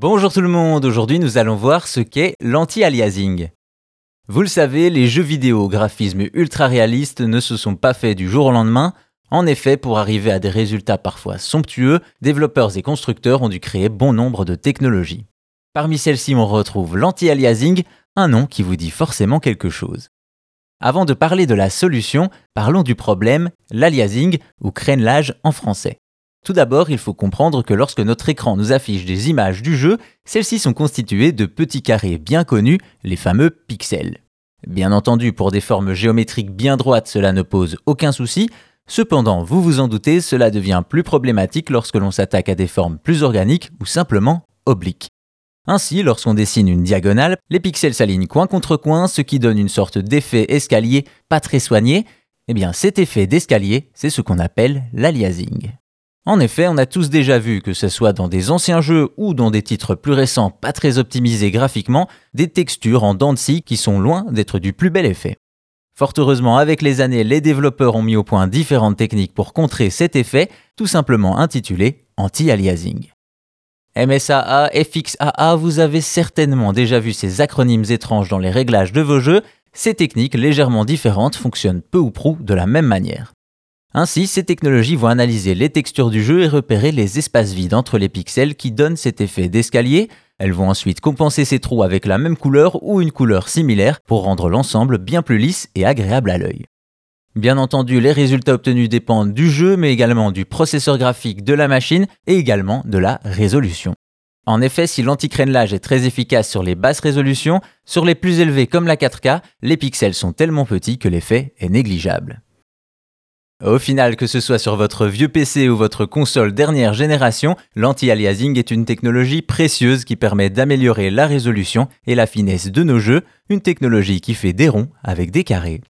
Bonjour tout le monde, aujourd'hui nous allons voir ce qu'est l'anti-aliasing. Vous le savez, les jeux vidéo au graphisme ultra réaliste ne se sont pas faits du jour au lendemain. En effet, pour arriver à des résultats parfois somptueux, développeurs et constructeurs ont dû créer bon nombre de technologies. Parmi celles-ci, on retrouve l'anti-aliasing, un nom qui vous dit forcément quelque chose. Avant de parler de la solution, parlons du problème, l'aliasing ou crénelage en français. Tout d'abord, il faut comprendre que lorsque notre écran nous affiche des images du jeu, celles-ci sont constituées de petits carrés bien connus, les fameux pixels. Bien entendu, pour des formes géométriques bien droites, cela ne pose aucun souci. Cependant, vous vous en doutez, cela devient plus problématique lorsque l'on s'attaque à des formes plus organiques ou simplement obliques. Ainsi, lorsqu'on dessine une diagonale, les pixels s'alignent coin contre coin, ce qui donne une sorte d'effet escalier pas très soigné. Eh bien, cet effet d'escalier, c'est ce qu'on appelle l'aliasing. En effet, on a tous déjà vu, que ce soit dans des anciens jeux ou dans des titres plus récents pas très optimisés graphiquement, des textures en dents de scie qui sont loin d'être du plus bel effet. Fort heureusement, avec les années, les développeurs ont mis au point différentes techniques pour contrer cet effet, tout simplement intitulé anti-aliasing. MSAA, FXAA, vous avez certainement déjà vu ces acronymes étranges dans les réglages de vos jeux, ces techniques légèrement différentes fonctionnent peu ou prou de la même manière. Ainsi, ces technologies vont analyser les textures du jeu et repérer les espaces vides entre les pixels qui donnent cet effet d'escalier. Elles vont ensuite compenser ces trous avec la même couleur ou une couleur similaire pour rendre l'ensemble bien plus lisse et agréable à l'œil. Bien entendu, les résultats obtenus dépendent du jeu, mais également du processeur graphique de la machine et également de la résolution. En effet, si l'anti-crénelage est très efficace sur les basses résolutions, sur les plus élevées comme la 4K, les pixels sont tellement petits que l'effet est négligeable. Au final, que ce soit sur votre vieux PC ou votre console dernière génération, l'anti-aliasing est une technologie précieuse qui permet d'améliorer la résolution et la finesse de nos jeux, une technologie qui fait des ronds avec des carrés.